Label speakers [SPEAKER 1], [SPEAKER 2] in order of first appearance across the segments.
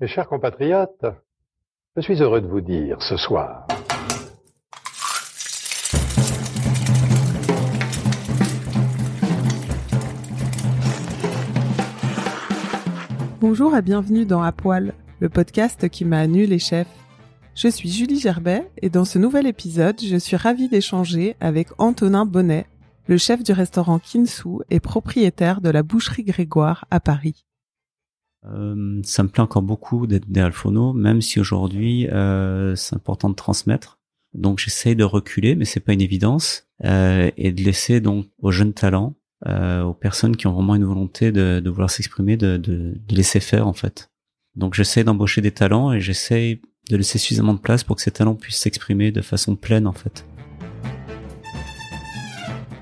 [SPEAKER 1] Mes chers compatriotes, je suis heureux de vous dire ce soir
[SPEAKER 2] Bonjour et bienvenue dans À Poil, le podcast qui m'a annulé les chefs. Je suis Julie Gerbet et dans ce nouvel épisode, je suis ravie d'échanger avec Antonin Bonnet, le chef du restaurant Kinsu et propriétaire de la boucherie Grégoire à Paris.
[SPEAKER 3] Euh, ça me plaît encore beaucoup d'être derrière le même si aujourd'hui euh, c'est important de transmettre. Donc j'essaye de reculer, mais c'est pas une évidence, euh, et de laisser donc aux jeunes talents euh, aux personnes qui ont vraiment une volonté de, de vouloir s'exprimer, de, de, de, laisser faire en fait. Donc j'essaie d'embaucher des talents et j'essaie de laisser suffisamment de place pour que ces talents puissent s'exprimer de façon pleine en fait.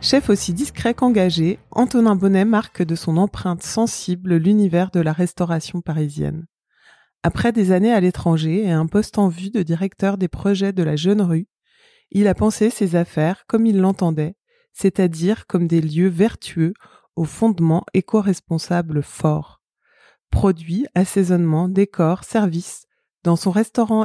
[SPEAKER 2] Chef aussi discret qu'engagé, Antonin Bonnet marque de son empreinte sensible l'univers de la restauration parisienne. Après des années à l'étranger et un poste en vue de directeur des projets de la Jeune Rue, il a pensé ses affaires comme il l'entendait c'est-à-dire comme des lieux vertueux au fondement éco-responsable fort. Produits, assaisonnement, décor, services, dans son restaurant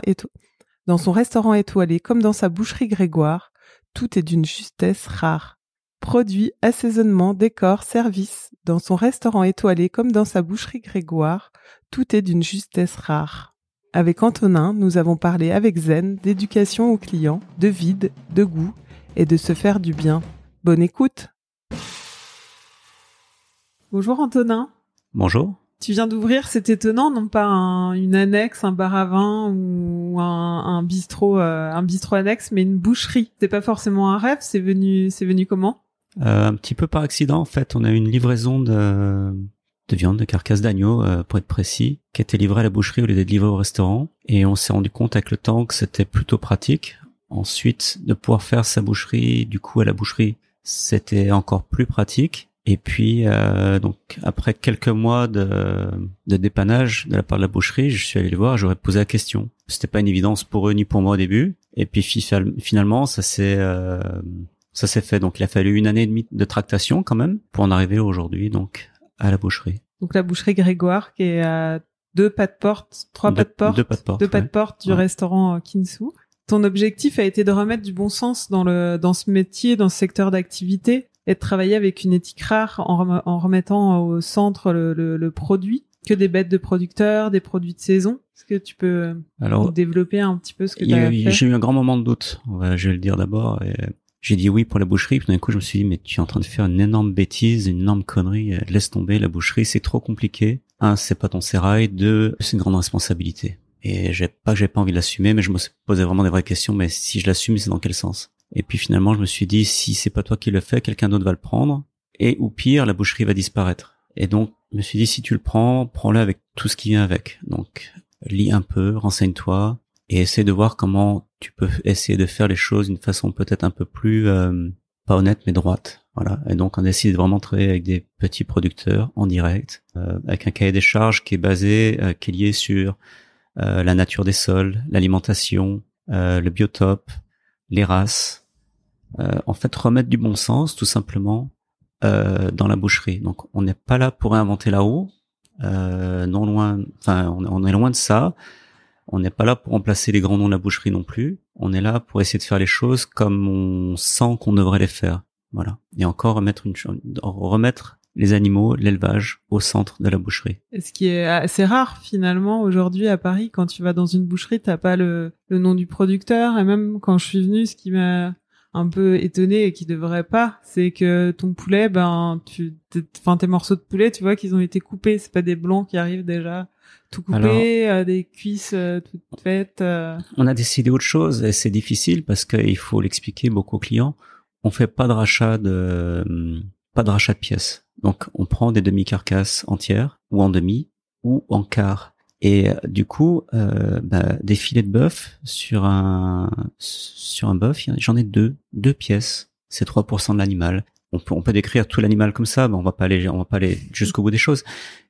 [SPEAKER 2] étoilé comme dans sa boucherie Grégoire, tout est d'une justesse rare. Produits, assaisonnement, décor, services, dans son restaurant étoilé comme dans sa boucherie Grégoire, tout est d'une justesse rare. Avec Antonin, nous avons parlé avec Zen d'éducation aux clients, de vide, de goût et de se faire du bien. Bonne écoute. Bonjour Antonin.
[SPEAKER 3] Bonjour.
[SPEAKER 2] Tu viens d'ouvrir, c'est étonnant, non pas une annexe, un bar à vin ou un, bistrot, euh, un bistrot annexe, mais une boucherie. C'est pas forcément un rêve. C'est venu, c'est venu comment?
[SPEAKER 3] Euh, Un petit peu par accident en fait. On a eu une livraison de de viande, de carcasse d'agneau, euh, pour être précis, qui était livrée à la boucherie au lieu d'être livrée au restaurant. Et on s'est rendu compte avec le temps que c'était plutôt pratique. Ensuite, de pouvoir faire sa boucherie, du coup, à la boucherie, c'était encore plus pratique. Et puis, euh, donc après quelques mois de, de, dépannage de la part de la boucherie, je suis allé le voir, j'aurais posé la question. C'était pas une évidence pour eux ni pour moi au début. Et puis finalement, ça s'est euh, ça s'est fait. Donc il a fallu une année et demie de tractation quand même pour en arriver aujourd'hui donc à la boucherie.
[SPEAKER 2] Donc la boucherie Grégoire qui est à deux pas de porte, trois pas de porte,
[SPEAKER 3] deux pas de porte,
[SPEAKER 2] deux pas de porte du restaurant Kinsu ton objectif a été de remettre du bon sens dans le dans ce métier, dans ce secteur d'activité, et de travailler avec une éthique rare en, en remettant au centre le, le, produit, que des bêtes de producteurs, des produits de saison. Est-ce que tu peux Alors, développer un petit peu ce que tu as fait?
[SPEAKER 3] J'ai eu un grand moment de doute, je vais le dire d'abord. J'ai dit oui pour la boucherie, puis d'un coup je me suis dit mais tu es en train de faire une énorme bêtise, une énorme connerie, laisse tomber la boucherie, c'est trop compliqué. Un, c'est pas ton sérail, deux, c'est une grande responsabilité. Et j'ai pas j'ai pas envie de l'assumer, mais je me posais vraiment des vraies questions. Mais si je l'assume, c'est dans quel sens? Et puis finalement, je me suis dit, si c'est pas toi qui le fais, quelqu'un d'autre va le prendre. Et ou pire, la boucherie va disparaître. Et donc, je me suis dit, si tu le prends, prends-le avec tout ce qui vient avec. Donc, lis un peu, renseigne-toi, et essaie de voir comment tu peux essayer de faire les choses d'une façon peut-être un peu plus euh, pas honnête mais droite. Voilà. Et donc on décide de vraiment travailler avec des petits producteurs en direct, euh, avec un cahier des charges qui est basé, euh, qui est lié sur euh, la nature des sols, l'alimentation, euh, le biotope, les races. Euh, en fait, remettre du bon sens, tout simplement, dans la boucherie. Donc, on n'est pas là pour inventer la roue. non loin, enfin, on, est loin de ça. On n'est pas là pour remplacer les grands noms de la boucherie non plus. On est là pour essayer de faire les choses comme on sent qu'on devrait les faire. Voilà. Et encore remettre une remettre les animaux, l'élevage au centre de la boucherie.
[SPEAKER 2] Ce qui est assez rare finalement aujourd'hui à Paris, quand tu vas dans une boucherie, t'as pas le, le nom du producteur. Et même quand je suis venue, ce qui m'a un peu étonné et qui devrait pas, c'est que ton poulet, ben, tu, enfin tes morceaux de poulet, tu vois qu'ils ont été coupés. C'est pas des blancs qui arrivent déjà tout coupés, euh, des cuisses euh, toutes faites. Euh.
[SPEAKER 3] On a décidé autre chose et c'est difficile parce qu'il faut l'expliquer beaucoup aux clients. On fait pas de rachat de pas de rachat de pièces. Donc on prend des demi-carcasses entières ou en demi ou en quart. Et euh, du coup, euh, bah, des filets de bœuf sur un sur un bœuf, j'en ai deux, deux pièces. C'est 3% de l'animal. On peut on peut décrire tout l'animal comme ça, mais on va pas aller on va pas aller jusqu'au bout des choses.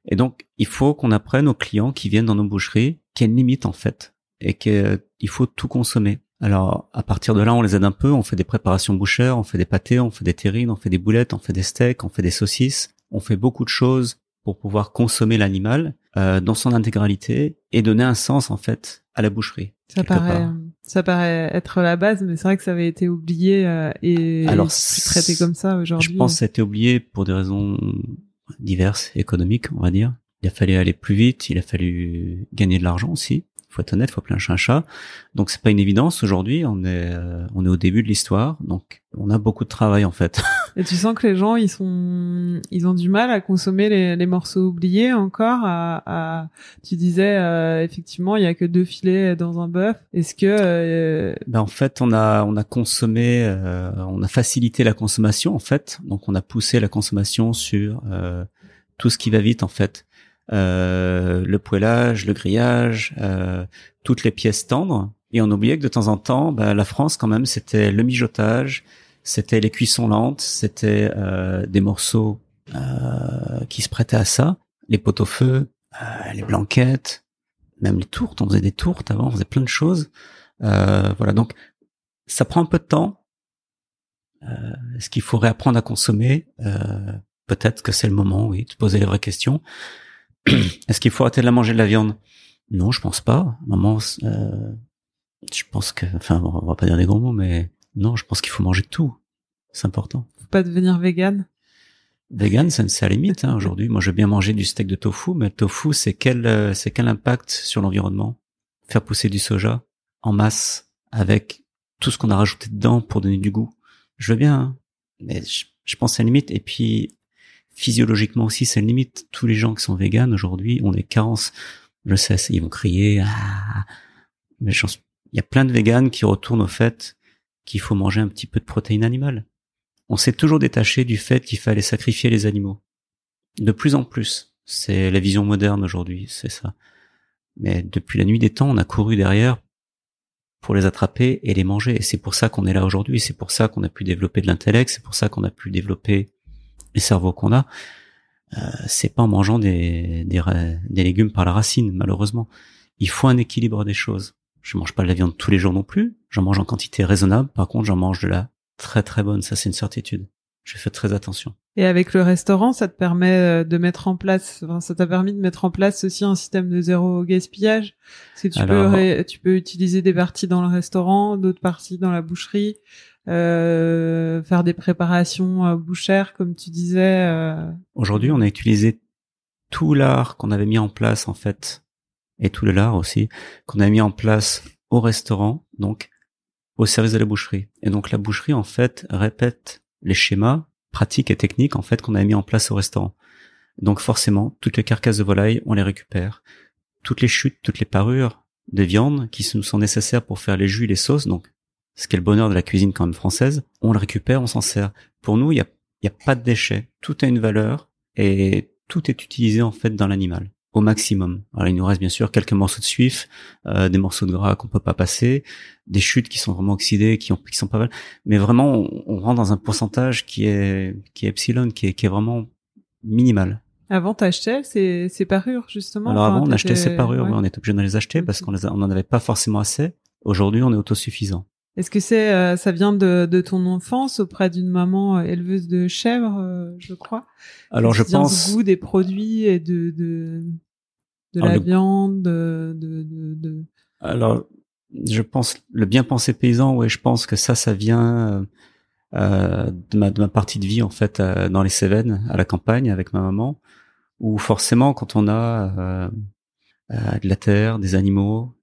[SPEAKER 3] Et donc il faut qu'on apprenne aux clients qui viennent dans nos boucheries qu'il y limite en fait et qu'il faut tout consommer. Alors à partir de là, on les aide un peu, on fait des préparations bouchères, on fait des pâtés, on fait des terrines, on fait des boulettes, on fait des steaks, on fait des saucisses, on fait beaucoup de choses pour pouvoir consommer l'animal euh, dans son intégralité et donner un sens en fait à la boucherie.
[SPEAKER 2] Ça paraît, ça paraît être la base, mais c'est vrai que ça avait été oublié euh, et
[SPEAKER 3] Alors,
[SPEAKER 2] traité comme ça aujourd'hui.
[SPEAKER 3] Je pense que ça a été oublié pour des raisons diverses, économiques, on va dire. Il a fallu aller plus vite, il a fallu gagner de l'argent aussi faut être honnête, faut plein un chat. Donc c'est pas une évidence aujourd'hui. On est euh, on est au début de l'histoire, donc on a beaucoup de travail en fait.
[SPEAKER 2] Et tu sens que les gens ils sont ils ont du mal à consommer les, les morceaux oubliés encore. À, à... tu disais euh, effectivement il y a que deux filets dans un bœuf. Est-ce que euh...
[SPEAKER 3] ben, en fait on a on a consommé euh, on a facilité la consommation en fait. Donc on a poussé la consommation sur tout ce qui va vite en fait. Euh, le poêlage, le grillage, euh, toutes les pièces tendres. Et on oubliait que de temps en temps, bah, la France quand même, c'était le mijotage, c'était les cuissons lentes, c'était euh, des morceaux qui se prêtaient à ça, les pot-au-feu, les blanquettes, même les tourtes. On faisait des tourtes avant, on faisait plein de choses. voilà, donc ça prend un peu de temps. Est-ce qu'il faut réapprendre à consommer Peut-être que c'est le moment, oui, de poser les vraies questions. Est-ce qu'il faut arrêter de la manger de la viande? Non, je pense pas. Maman, euh, je pense que, enfin, on va pas dire des gros mots, mais non, je pense qu'il faut manger tout. C'est important.
[SPEAKER 2] Faut pas devenir vegan?
[SPEAKER 3] Vegan, c'est à la limite. Hein, aujourd'hui, moi, je veux bien manger du steak de tofu, mais le tofu, c'est quel, euh, c'est quel impact sur l'environnement? Faire pousser du soja en masse avec tout ce qu'on a rajouté dedans pour donner du goût. Je veux bien, hein, mais je, je pense à la limite. Et puis, physiologiquement aussi, c'est limite. Tous les gens qui sont véganes aujourd'hui ont des carences. Je sais, ils vont crier. Ah, mais il y a plein de véganes qui retournent au fait qu'il faut manger un petit peu de protéines animales. On s'est toujours détaché du fait qu'il fallait sacrifier les animaux. De plus en plus. C'est la vision moderne aujourd'hui, c'est ça. Mais depuis la nuit des temps, on a couru derrière pour les attraper et les manger. Et c'est pour ça qu'on est là aujourd'hui. C'est pour ça qu'on a pu développer de l'intellect. C'est pour ça qu'on a pu développer les cerveaux qu'on a, euh, c'est pas en mangeant des, des, des, légumes par la racine, malheureusement. Il faut un équilibre des choses. Je mange pas de la viande tous les jours non plus. J'en mange en quantité raisonnable. Par contre, j'en mange de la très très bonne. Ça, c'est une certitude. Je fais très attention.
[SPEAKER 2] Et avec le restaurant, ça te permet euh, de mettre en place, enfin, ça t'a permis de mettre en place aussi un système de zéro gaspillage. Si tu peux, tu peux utiliser des parties dans le restaurant, d'autres parties dans la boucherie. Euh, faire des préparations euh, bouchères, comme tu disais. Euh.
[SPEAKER 3] Aujourd'hui, on a utilisé tout l'art qu'on avait mis en place en fait, et tout le lard aussi qu'on a mis en place au restaurant, donc au service de la boucherie. Et donc la boucherie en fait répète les schémas pratiques et techniques en fait qu'on a mis en place au restaurant. Donc forcément, toutes les carcasses de volaille, on les récupère. Toutes les chutes, toutes les parures de viande qui nous sont nécessaires pour faire les jus et les sauces, donc ce qui est le bonheur de la cuisine quand même française, on le récupère, on s'en sert. Pour nous, il y a, y a pas de déchets. Tout a une valeur et tout est utilisé en fait dans l'animal au maximum. Alors il nous reste bien sûr quelques morceaux de suif, euh, des morceaux de gras qu'on peut pas passer, des chutes qui sont vraiment oxydées, qui ont qui sont pas mal, mais vraiment on, on rentre dans un pourcentage qui est qui est epsilon, qui est qui est vraiment minimal.
[SPEAKER 2] Avant, t'achetais ces, ces parures, justement?
[SPEAKER 3] Alors avant, on achetait ces parures, on était obligé de les acheter parce qu'on on en avait pas forcément assez. Aujourd'hui, on est autosuffisant.
[SPEAKER 2] Est-ce que c'est euh, ça vient de, de, ton enfance auprès d'une maman euh, éleveuse de chèvres, euh, je crois?
[SPEAKER 3] Alors je pense
[SPEAKER 2] du goût des produits et de de, de la viande, de, de, de,
[SPEAKER 3] Alors je pense le bien pensé paysan, ouais, je pense que ça ça vient euh, de, ma, de ma partie de vie en fait dans les Cévennes, à la campagne avec ma maman, où forcément quand on a de la terre, des animaux,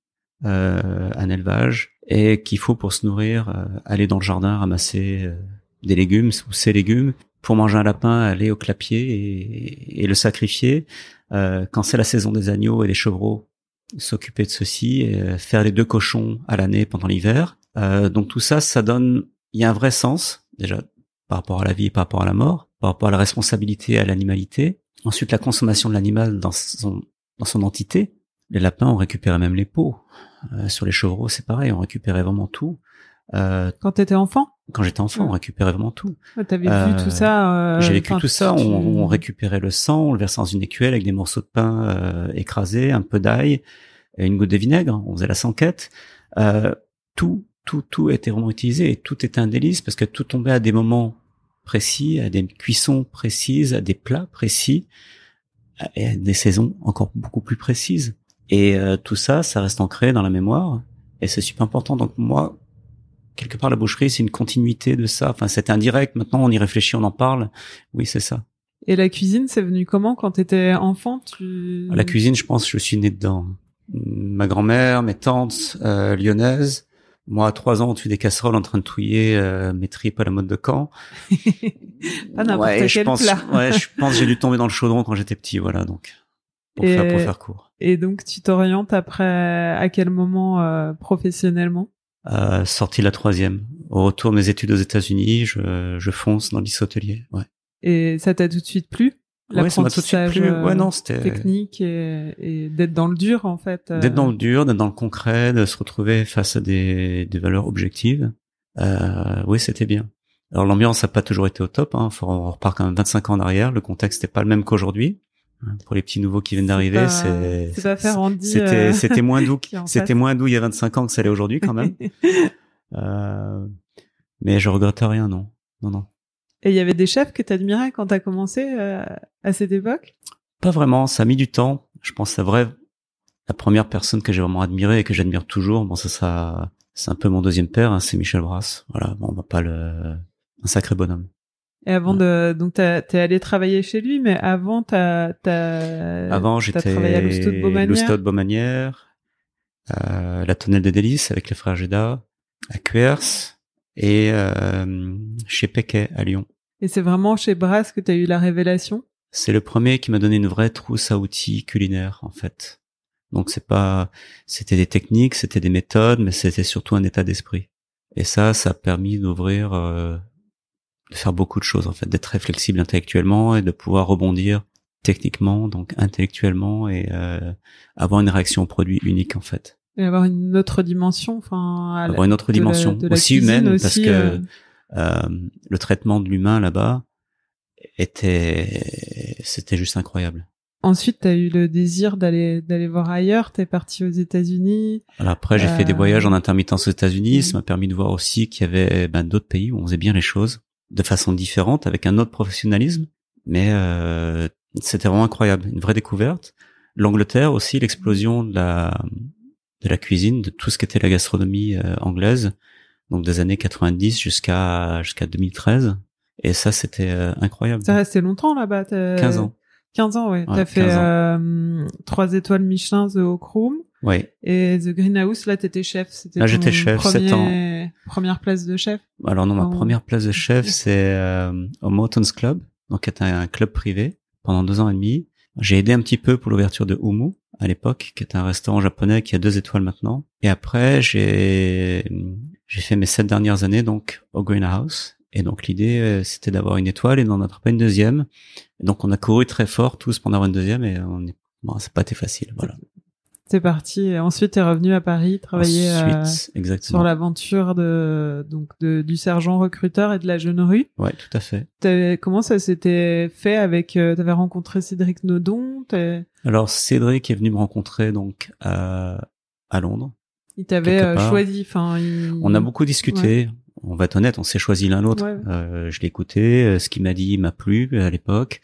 [SPEAKER 3] un élevage et qu'il faut pour se nourrir euh, aller dans le jardin ramasser euh, des légumes ou ses légumes pour manger un lapin aller au clapier et, et le sacrifier euh, quand c'est la saison des agneaux et des chevreaux s'occuper de ceci faire les deux cochons à l'année pendant l'hiver donc tout ça ça donne il y a un vrai sens déjà par rapport à la vie par rapport à la mort par rapport à la responsabilité à l'animalité. Ensuite, la consommation de l'animal dans son, dans son entité. Les lapins, on récupérait même les peaux. Euh, sur les chevreaux, c'est pareil, on récupérait vraiment tout.
[SPEAKER 2] Euh, quand t'étais enfant?
[SPEAKER 3] Quand j'étais enfant, on récupérait vraiment tout.
[SPEAKER 2] T'avais euh, vu tout ça
[SPEAKER 3] J'ai vécu tout ça. On, on, récupérait le sang, on le versait dans une écuelle avec des morceaux de pain écrasés, un peu d'ail, et une goutte de vinaigre. On faisait la sanquette. tout, tout, tout était vraiment utilisé et tout était un délice parce que tout tombait à des moments précis, à des cuissons précises, à des plats précis et à des saisons encore beaucoup plus précises. Et euh, tout ça, ça reste ancré dans la mémoire et c'est super important. Donc moi, quelque part, la boucherie, c'est une continuité de ça. Enfin, c'est indirect. Maintenant, on y réfléchit, on en parle. Oui, c'est ça.
[SPEAKER 2] Et la cuisine, c'est venu comment? Quand tu étais enfant tu...
[SPEAKER 3] La cuisine, je pense, je suis né dedans. Ma grand-mère, mes tantes euh, lyonnaises, moi, à trois ans, on tue des casseroles en train de touiller euh, mes tripes à la mode de camp.
[SPEAKER 2] Pas n'importe ouais,
[SPEAKER 3] je pense, ouais, je pense j'ai dû tomber dans le chaudron quand j'étais petit, voilà, donc pour, faire, pour faire court.
[SPEAKER 2] Et donc, tu t'orientes après à quel moment euh, professionnellement?
[SPEAKER 3] Euh, Sorti la troisième. Au retour de mes études aux États-Unis, je, je fonce dans le hôtelier. Ouais.
[SPEAKER 2] Et ça t'a tout de suite plu?
[SPEAKER 3] Ouais, ça m'a tout de suite plu. Ouais, non, c'était
[SPEAKER 2] technique et, et d'être dans le dur en fait.
[SPEAKER 3] D'être dans le dur, d'être dans le concret, de se retrouver face à des, des valeurs objectives. Euh, oui, c'était bien. Alors l'ambiance n'a pas toujours été au top. Hein. on repart quand même 25 ans en arrière. Le contexte n'est pas le même qu'aujourd'hui. Pour les petits nouveaux qui viennent d'arriver, c'est C'était euh, c'était moins doux. C'était moins doux il y a 25 ans que ça l'est aujourd'hui quand même. euh, mais je regrette rien, non, non, non.
[SPEAKER 2] Et il y avait des chefs que tu admirais quand tu as commencé euh, à cette époque?
[SPEAKER 3] Pas vraiment, ça a mis du temps. Je pense c'est vrai la première personne que j'ai vraiment admirée et que j'admire toujours, bon ça ça c'est un peu mon deuxième père, hein, c'est Michel Brasse. Voilà, bon on va pas le un sacré bonhomme.
[SPEAKER 2] Et avant de donc t'es allé travailler chez lui, mais avant t'as
[SPEAKER 3] t'as avant j'étais travaillé à l'Ousteau de Beaumanière, de Beaumanière euh, la Tonnelle des Délices avec les frères Géda, à Cuers, et euh, chez Pequet à Lyon.
[SPEAKER 2] Et c'est vraiment chez Brass que tu as eu la révélation?
[SPEAKER 3] C'est le premier qui m'a donné une vraie trousse à outils culinaires en fait. Donc c'est pas c'était des techniques, c'était des méthodes, mais c'était surtout un état d'esprit. Et ça ça a permis d'ouvrir euh, de faire beaucoup de choses en fait, d'être très flexible intellectuellement et de pouvoir rebondir techniquement, donc intellectuellement et euh, avoir une réaction au produit unique en fait
[SPEAKER 2] et avoir une autre dimension, enfin
[SPEAKER 3] avoir une autre dimension aussi humaine parce que euh, euh, le traitement de l'humain là-bas était c'était juste incroyable.
[SPEAKER 2] Ensuite, tu as eu le désir d'aller d'aller voir ailleurs. T'es parti aux États-Unis.
[SPEAKER 3] après, j'ai fait des euh, voyages en intermittence aux États-Unis. Ça m'a permis de voir aussi qu'il y avait ben, d'autres pays où on faisait bien les choses de façon différente, avec un autre professionnalisme. Mais euh, c'était vraiment incroyable, une vraie découverte. L'Angleterre aussi, l'explosion de la de la cuisine, de tout ce qu'était la gastronomie euh, anglaise, donc des années 90 jusqu'à jusqu'à 2013. Et ça, c'était euh, incroyable.
[SPEAKER 2] Ça resté longtemps là-bas.
[SPEAKER 3] 15 ans.
[SPEAKER 2] 15 ans, ouais. T'as fait euh, trois étoiles Michelin, The Oak Room.
[SPEAKER 3] Ouais.
[SPEAKER 2] Et The Greenhouse, là, t'étais chef.
[SPEAKER 3] C'était là, j'étais chef, premier... ans.
[SPEAKER 2] Première place de chef.
[SPEAKER 3] Alors non, ma première place de chef, c'est euh, au Mountains Club, donc qui est un, club privé pendant deux ans et demi. J'ai aidé un petit peu pour l'ouverture de Umu à l'époque, qui est un restaurant japonais qui a deux étoiles maintenant. Et après, j'ai j'ai fait mes sept dernières années donc au Greenhouse. Et donc l'idée, euh, c'était d'avoir une étoile et d'en attraper une deuxième. Et donc on a couru très fort tous pour en avoir une deuxième et on est... bon, c'est pas été facile. Voilà.
[SPEAKER 2] C'est parti. Et ensuite, t'es revenu à Paris travailler euh, sur l'aventure de donc de, du sergent recruteur et de la jeune rue.
[SPEAKER 3] Ouais, tout à fait.
[SPEAKER 2] Comment ça s'était fait avec euh, T'avais rencontré Cédric Nodon
[SPEAKER 3] Alors Cédric est venu me rencontrer donc à, à Londres.
[SPEAKER 2] Il t'avait euh, choisi. Enfin,
[SPEAKER 3] on a beaucoup discuté. On va être honnête, on s'est choisi l'un l'autre. Euh, je l'ai écouté. Ce qu'il m'a dit m'a plu à l'époque.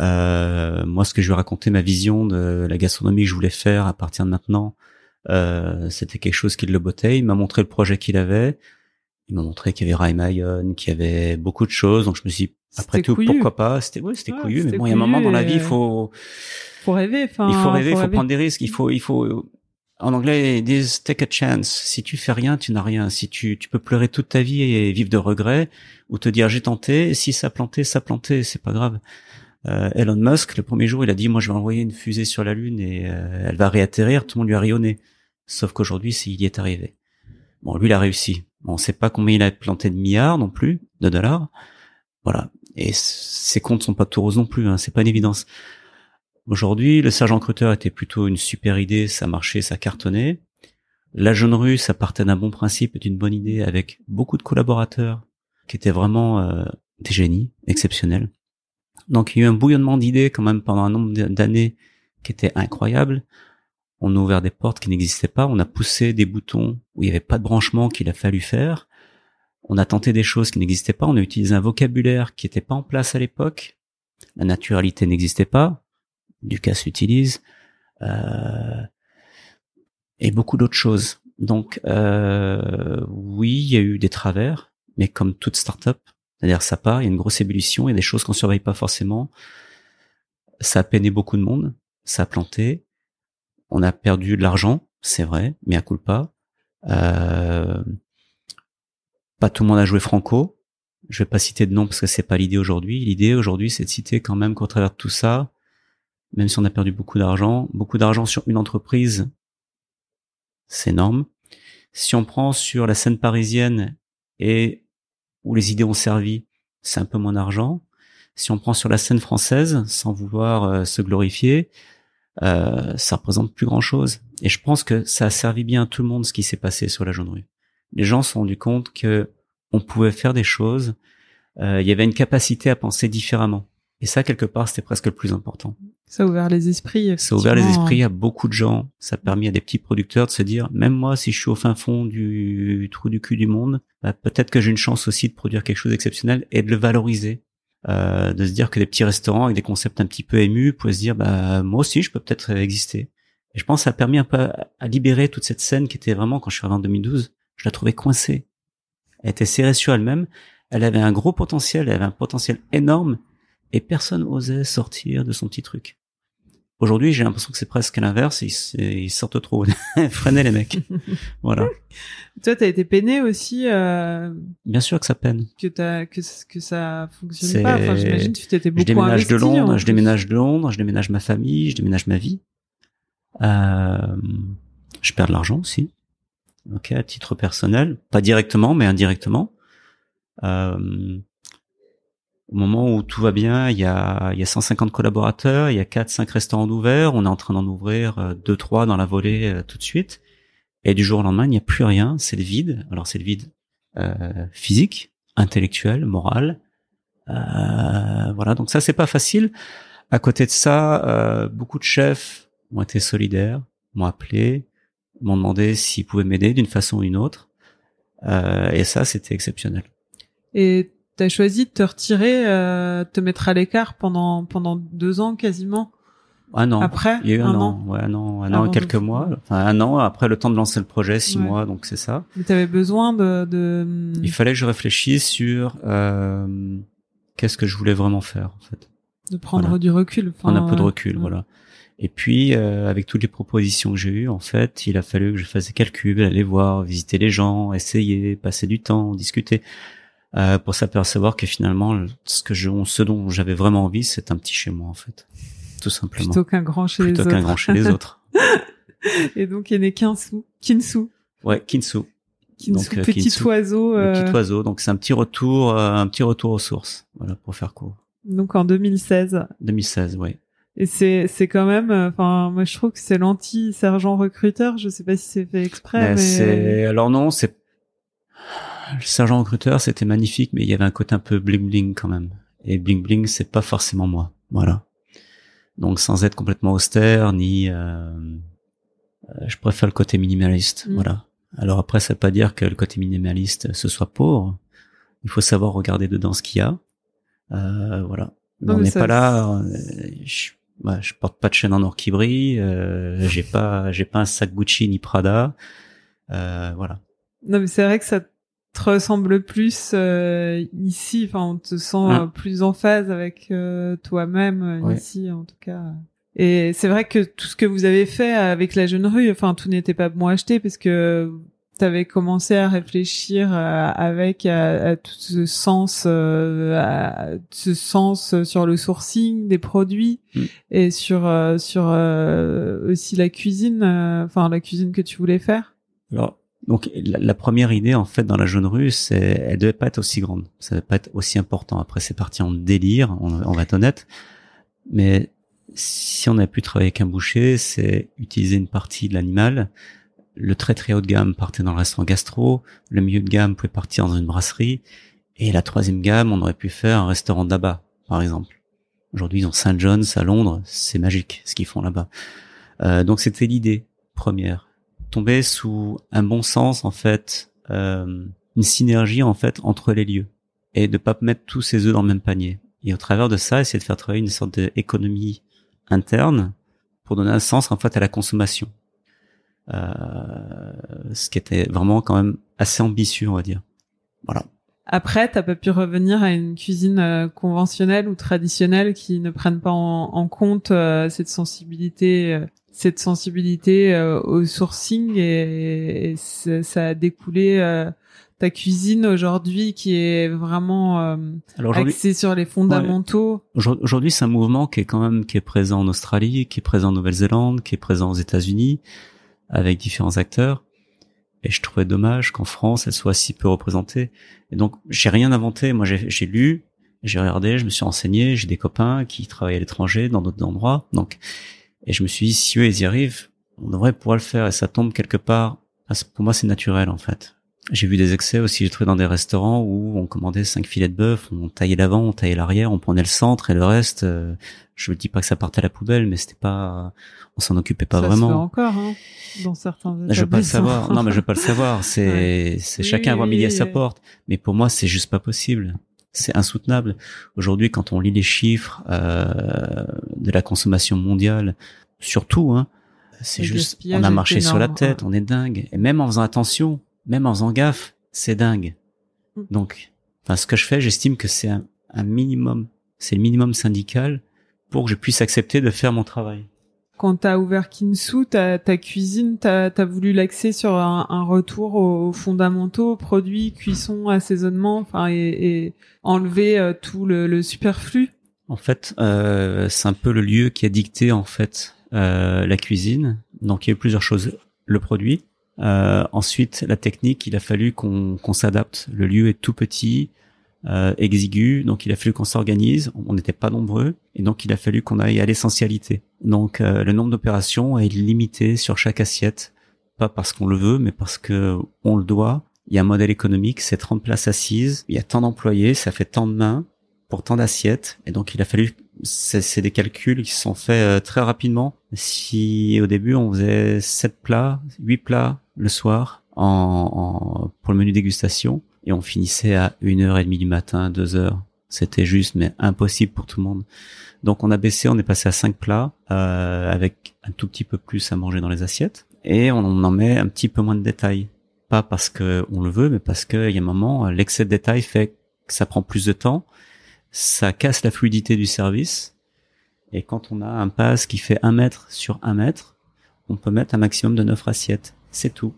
[SPEAKER 3] Euh, moi, ce que je lui ai raconté, ma vision de la gastronomie que je voulais faire à partir de maintenant, euh, c'était quelque chose qui le bottait. Il m'a montré le projet qu'il avait. Il m'a montré qu'il y avait Raimayon, qu'il y avait beaucoup de choses. Donc je me suis dit, après tout, pourquoi pas? C'était ouais, c'était couillu. Mais bon, il y a un moment dans la vie, il faut
[SPEAKER 2] faut rêver.
[SPEAKER 3] il faut rêver, il faut, prendre des risques. Il faut, il faut. En anglais, ils disent take a chance. Si tu fais rien, tu n'as rien. Si tu, tu peux pleurer toute ta vie et vivre de regrets, ou te dire j'ai tenté. Si ça a planté, ça a planté, c'est pas grave. Euh, Elon Musk, le premier jour, il a dit moi je vais envoyer une fusée sur la Lune et euh, elle va réatterrir. Tout le monde lui a rayonné. Sauf qu'aujourd'hui, il y est arrivé. Bon, lui, il a réussi. On sait pas combien il a planté de milliards non plus de dollars. Voilà. Et ces comptes sont pas tout roses non plus, hein, c'est pas une évidence. Aujourd'hui, le sergent recruteur était plutôt une super idée, ça marchait, ça cartonnait. La jeune rue, ça partait d'un bon principe, d'une bonne idée, avec beaucoup de collaborateurs qui étaient vraiment euh, des génies exceptionnels. Donc il y a eu un bouillonnement d'idées quand même pendant un nombre d'années qui était incroyable. On a ouvert des portes qui n'existaient pas, on a poussé des boutons où il n'y avait pas de branchement qu'il a fallu faire. On a tenté des choses qui n'existaient pas, on a utilisé un vocabulaire qui n'était pas en place à l'époque. La naturalité n'existait pas. Lucas l'utilise. Euh, et beaucoup d'autres choses. Donc euh, oui, il y a eu des travers, mais comme toute start-up, c'est-à-dire ça part, il y a une grosse ébullition, il y a des choses qu'on surveille pas forcément. Ça a peiné beaucoup de monde, ça a planté. On a perdu de l'argent, c'est vrai, mais à coup pas. Euh, pas tout le monde a joué franco. Je vais pas citer de nom parce que c'est pas l'idée aujourd'hui. L'idée aujourd'hui, c'est de citer quand même qu'au travers de tout ça, même si on a perdu beaucoup d'argent, beaucoup d'argent sur une entreprise, c'est énorme. Si on prend sur la scène parisienne et où les idées ont servi, c'est un peu moins d'argent. Si on prend sur la scène française, sans vouloir euh, se glorifier, euh, ça représente plus grand chose. Et je pense que ça a servi bien à tout le monde ce qui s'est passé sur la jaune rue. Les gens se sont rendus compte que on pouvait faire des choses. Euh, il y avait une capacité à penser différemment. Et ça, quelque part, c'était presque le plus important.
[SPEAKER 2] Ça a ouvert les esprits.
[SPEAKER 3] Ça a ouvert les esprits à beaucoup de gens. Ça a permis à des petits producteurs de se dire, même moi, si je suis au fin fond du trou du cul du monde, bah, peut-être que j'ai une chance aussi de produire quelque chose d'exceptionnel et de le valoriser. Euh, de se dire que des petits restaurants avec des concepts un petit peu émus pouvaient se dire, bah moi aussi, je peux peut-être exister. Et je pense que ça a permis un peu à, libérer toute cette scène qui était vraiment, quand je suis arrivé en 2012, je la trouvais coincée. Elle était serrée sur elle-même. Elle avait un gros potentiel, elle avait un potentiel énorme et personne osait sortir de son petit truc. Aujourd'hui, j'ai l'impression que c'est presque l'inverse, ils, sortent trop. Freinez les mecs. voilà.
[SPEAKER 2] Toi, t'as été peiné aussi. Euh,
[SPEAKER 3] Bien sûr que ça peine.
[SPEAKER 2] Que que que ça fonctionne pas. Enfin, j'imagine que tu t'étais beaucoup
[SPEAKER 3] Je déménage
[SPEAKER 2] de
[SPEAKER 3] Londres, je déménage de Londres, je déménage ma famille, je déménage ma vie. Euh, je perds de l'argent aussi. Ok, à titre personnel, pas directement, mais indirectement. Euh, au moment où tout va bien, il y a, il y a 150 collaborateurs, il y a 4-5 restaurants ouverts, on est en train d'en ouvrir 2-3 euh, dans la volée euh, tout de suite. Et du jour au lendemain, il n'y a plus rien, c'est le vide. Alors c'est le vide euh, physique, intellectuel, moral. Euh, voilà, donc ça c'est pas facile. À côté de ça, euh, beaucoup de chefs ont été solidaires, m'ont appelé, m'ont demandé s'ils pouvaient m'aider d'une façon ou d'une autre. Euh, et ça, c'était exceptionnel.
[SPEAKER 2] Et T'as choisi de te retirer, euh, te mettre à l'écart pendant pendant deux ans quasiment.
[SPEAKER 3] Un an.
[SPEAKER 2] Après,
[SPEAKER 3] il y a eu un, an. Ouais, un an, un an, quelques mois. Enfin, un an après le temps de lancer le projet, six mois, donc c'est ça.
[SPEAKER 2] Mais t'avais besoin de, de.
[SPEAKER 3] Il fallait que je réfléchisse sur euh, qu'est-ce que je voulais vraiment faire en fait.
[SPEAKER 2] De prendre du recul.
[SPEAKER 3] Prendre un peu de recul, voilà. Et puis, euh, avec toutes les propositions que j'ai eues, en fait, il a fallu que je fasse des calculs, aller voir, visiter les gens, essayer, passer du temps, discuter. Euh, pour s'apercevoir que finalement, ce que je, ce dont j'avais vraiment envie, c'est un petit chez moi en fait, tout simplement.
[SPEAKER 2] Plutôt qu'un grand chez les autres.
[SPEAKER 3] Plutôt qu'un grand chez les autres.
[SPEAKER 2] Et donc il n'est qu'un sou, Kinsu.
[SPEAKER 3] Ouais, Kinsu.
[SPEAKER 2] Kinsu, euh, petit oiseau.
[SPEAKER 3] Euh... Petit oiseau. Donc c'est un petit retour, euh, un petit retour aux sources. Voilà pour faire court.
[SPEAKER 2] Donc en 2016.
[SPEAKER 3] 2016, ouais.
[SPEAKER 2] Et c'est c'est quand même, enfin moi je trouve que c'est l'anti sergent recruteur. Je sais pas si c'est fait exprès. Ben, mais...
[SPEAKER 3] Alors non, c'est le sergent recruteur, c'était magnifique, mais il y avait un côté un peu bling bling quand même. Et bling bling, c'est pas forcément moi. Voilà. Donc sans être complètement austère, ni euh, euh je préfère le côté minimaliste. Mm. Voilà. Alors après, ça veut pas dire que le côté minimaliste ce soit pauvre. Il faut savoir regarder dedans ce qu'il y a. Euh, voilà. on n'est pas là. Euh, je, bah, je porte pas de chaîne en or qui brille. Euh, j'ai pas, j'ai pas un sac Gucci ni Prada. Euh, voilà.
[SPEAKER 2] Non, mais c'est vrai que ça te ressemble plus euh, ici. Enfin, on te sent plus en phase avec euh, toi-même euh, ici, en tout cas. Et c'est vrai que tout ce que vous avez fait avec la jeune rue, enfin, tout n'était pas bon acheté parce que tu avais commencé à réfléchir avec à, tout ce sens, à ce sens sur le sourcing des produits mm. et sur sur aussi la cuisine, enfin la cuisine que tu voulais faire.
[SPEAKER 3] Alors Donc la, première idée en fait dans la jaune rue, c'est elle devait pas être aussi grande, ça devait pas être aussi important. Après c'est parti en délire, on, va être honnête. Mais si on a pu travailler avec un boucher, c'est utiliser une partie de l'animal. Le très très haut de gamme partait dans le restaurant gastro, le milieu de gamme pouvait partir dans une brasserie, et la troisième gamme, on aurait pu faire un restaurant d'abat, par exemple. Aujourd'hui, ils ont Saint John's à Londres, c'est magique ce qu'ils font là-bas. Euh, donc c'était l'idée première, tomber sous un bon sens en fait, euh, une synergie en fait entre les lieux et de pas mettre tous ses œufs dans le même panier. Et au travers de ça, essayer de faire travailler une sorte d'économie interne pour donner un sens en fait à la consommation. Euh, ce qui était vraiment quand même assez ambitieux, on va dire. Voilà.
[SPEAKER 2] Après, t'as pas pu revenir à une cuisine euh, conventionnelle ou traditionnelle qui ne prenne pas en, compte euh, cette sensibilité, euh, cette sensibilité au sourcing et, ça a découlé ta cuisine aujourd'hui qui est vraiment axée sur les fondamentaux.
[SPEAKER 3] Aujourd'hui, c'est un mouvement qui est quand même qui est présent en Australie, qui est présent en Nouvelle-Zélande, qui est présent aux États-Unis avec différents acteurs. Et je trouvais dommage qu'en France, elle soit si peu représentée. Et donc, j'ai rien inventé. Moi, j'ai lu, j'ai regardé, je me suis renseigné. J'ai des copains qui travaillent à l'étranger, dans d'autres endroits. Donc, et je me suis dit, si eux, ils y arrivent, on devrait pouvoir le faire. Et ça tombe quelque part. Pour moi, c'est naturel, en fait. J'ai vu des excès aussi, j'ai trouvé dans des restaurants où on commandait cinq filets de bœuf, on taillait l'avant, on taillait l'arrière, on prenait le centre et le reste, euh, je ne dis pas que ça partait à la poubelle, mais c'était pas, on s'en occupait pas vraiment.
[SPEAKER 2] Ça encore, hein, dans certains.
[SPEAKER 3] Je veux pas le savoir. Non, mais je veux pas le savoir. C'est, c'est chacun voit midi à sa porte. Mais pour moi, c'est juste pas possible. C'est insoutenable. Aujourd'hui, quand on lit les chiffres euh, de la consommation mondiale, surtout, hein, c'est juste, on a marché sur la tête, on est dingue. Et même en faisant attention, même en faisant gaffe, c'est dingue. Mm. Donc, enfin, ce que je fais, j'estime que c'est un, minimum, c'est le minimum syndical pour que je puisse accepter de faire mon travail.
[SPEAKER 2] Quand tu as ouvert Kinsu, ta, ta cuisine, tu as, voulu l'axer sur un, retour aux fondamentaux, produits, cuisson, assaisonnement, enfin, et, enlever euh, tout le, superflu?
[SPEAKER 3] En fait, euh, c'est un peu le lieu qui a dicté en fait euh, la cuisine. Donc il y a eu plusieurs choses. Le produit, euh, ensuite, la technique, il a fallu qu'on s'adapte. Le lieu est tout petit, euh, exigu, donc il a fallu qu'on s'organise. On n'était pas nombreux, et donc il a fallu qu'on aille à l'essentialité. Donc euh, le nombre d'opérations est limité sur chaque assiette, pas parce qu'on le veut, mais parce que on le doit. Il y a un modèle économique, c'est 30 places assises, il y a tant d'employés, ça fait tant de mains pour tant d'assiettes, et donc il a fallu c'est des calculs qui sont faits euh, très rapidement. Si au début on faisait 7 plats, 8 plats le soir en, pour le menu dégustation et on finissait à 1h30 du matin, 2h. C'était juste mais impossible pour tout le monde. Donc on a baissé, on est passé à 5 plats euh, avec un tout petit peu plus à manger dans les assiettes et on en met un petit peu moins de détails. Pas parce que on le veut, mais parce qu'il y a un moment, l'excès de détails fait que ça prend plus de temps ça casse la fluidité du service. Et quand on a un pass qui fait un mètre sur un mètre, on peut mettre un maximum de 9 assiettes. C'est tout.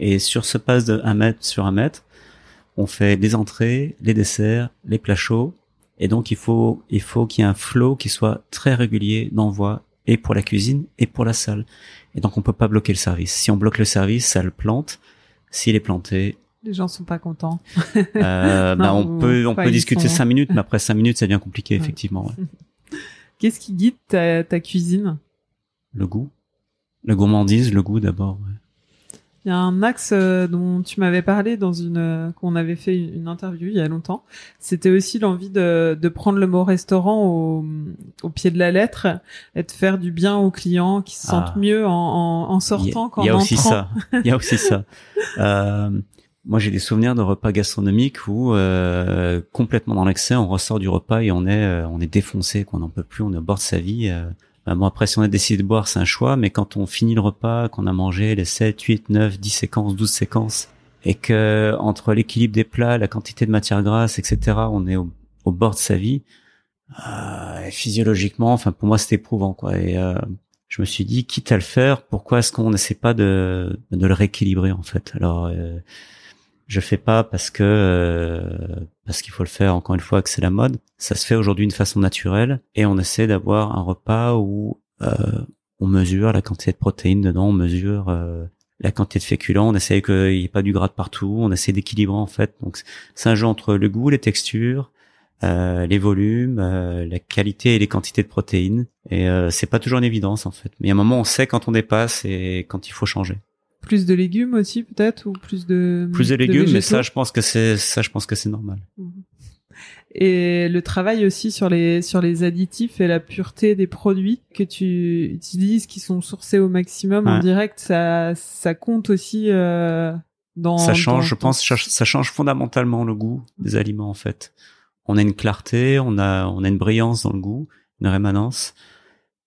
[SPEAKER 3] Et sur ce pass de 1 mètre sur un mètre, on fait les entrées, les desserts, les plats chauds. Et donc il faut il faut qu'il y ait un flow qui soit très régulier d'envoi et pour la cuisine et pour la salle. Et donc on peut pas bloquer le service. Si on bloque le service, ça le plante. S'il est planté,
[SPEAKER 2] les gens sont pas contents.
[SPEAKER 3] euh, bah, on peut on peut discuter cinq minutes, mais après cinq minutes, ça devient compliqué effectivement.
[SPEAKER 2] Qu'est-ce qui guide ta, ta cuisine?
[SPEAKER 3] Le goût, la gourmandise, le goût d'abord.
[SPEAKER 2] Il y a un axe euh, dont tu m'avais parlé dans une euh, qu'on avait fait une interview il y a longtemps. C'était aussi l'envie de, de prendre le mot restaurant au, au pied de la lettre et de faire du bien aux clients qui se sentent ah. mieux en, en, en sortant qu'en entrant.
[SPEAKER 3] Il y a aussi ça. Il y a aussi ça. Euh, moi, j'ai des souvenirs de repas gastronomiques où euh, complètement dans l'excès, on ressort du repas et on est euh, on est défoncé, qu'on n'en peut plus, on est au bord de sa vie. Euh. Bon, après, si on a décidé de boire, c'est un choix, mais quand on finit le repas, qu'on a mangé les 7, 8, 9, 10 séquences, 12 séquences, et que entre l'équilibre des plats, la quantité de matière grasse, etc., on est au, bord de sa vie, euh, physiologiquement, enfin pour moi, c'était éprouvant, quoi. Et je me suis dit, quitte à le faire, pourquoi est-ce qu'on n'essaie pas de, de le rééquilibrer, en fait? Alors je fais pas parce que euh, parce qu'il faut le faire encore une fois que c'est la mode. Ça se fait aujourd'hui d'une façon naturelle et on essaie d'avoir un repas où euh, on mesure la quantité de protéines dedans, on mesure euh, la quantité de féculents, on essaie qu'il n'y ait pas du gras de partout, on essaie d'équilibrer en fait. Donc c'est un jeu entre le goût, les textures, euh, les volumes, euh, la qualité et les quantités de protéines. Et euh, c'est pas toujours une évidence en fait. Mais à un moment, on sait quand on dépasse et quand il faut changer.
[SPEAKER 2] Plus de légumes aussi peut-être ou plus de
[SPEAKER 3] plus de légumes, mais ça, je pense que c'est ça, je pense que c'est normal. Mhm.
[SPEAKER 2] Et le travail aussi sur les sur les additifs et la pureté des produits que tu utilises qui sont sourcés au maximum en direct ça ça compte aussi euh, dans
[SPEAKER 3] ça change je pense ça change fondamentalement le goût des aliments en fait. On a une clarté on a on a une brillance dans le goût une rémanence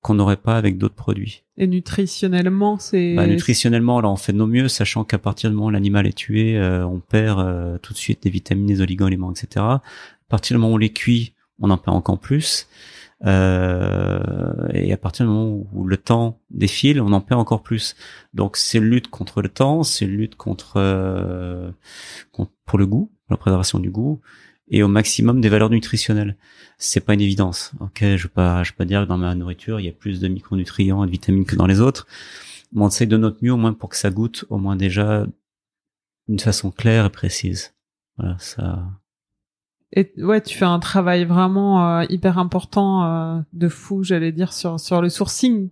[SPEAKER 3] qu'on n'aurait pas avec d'autres produits.
[SPEAKER 2] Et nutritionnellement, c'est...
[SPEAKER 3] Bah, nutritionnellement, là, on fait de nos mieux, sachant qu'à partir du moment où l'animal est tué, euh, on perd euh, tout de suite des vitamines, des oligo-éléments, etc. À partir du moment où on les cuit, on en perd encore plus. Euh, et à partir du moment où le temps défile, on en perd encore plus. Donc c'est une lutte contre le temps, c'est une lutte contre, euh, pour le goût, la préservation du goût, et au maximum des valeurs nutritionnelles. C'est pas une évidence. Ok, je veux pas, je veux pas dire que dans ma nourriture il y a plus de micronutriments et de vitamines que dans les autres. Mais on essaye de notre mieux au moins pour que ça goûte au moins déjà d'une façon claire et précise. Voilà, ça.
[SPEAKER 2] Et ouais, tu fais un travail vraiment euh, hyper important euh, de fou, j'allais dire sur sur le sourcing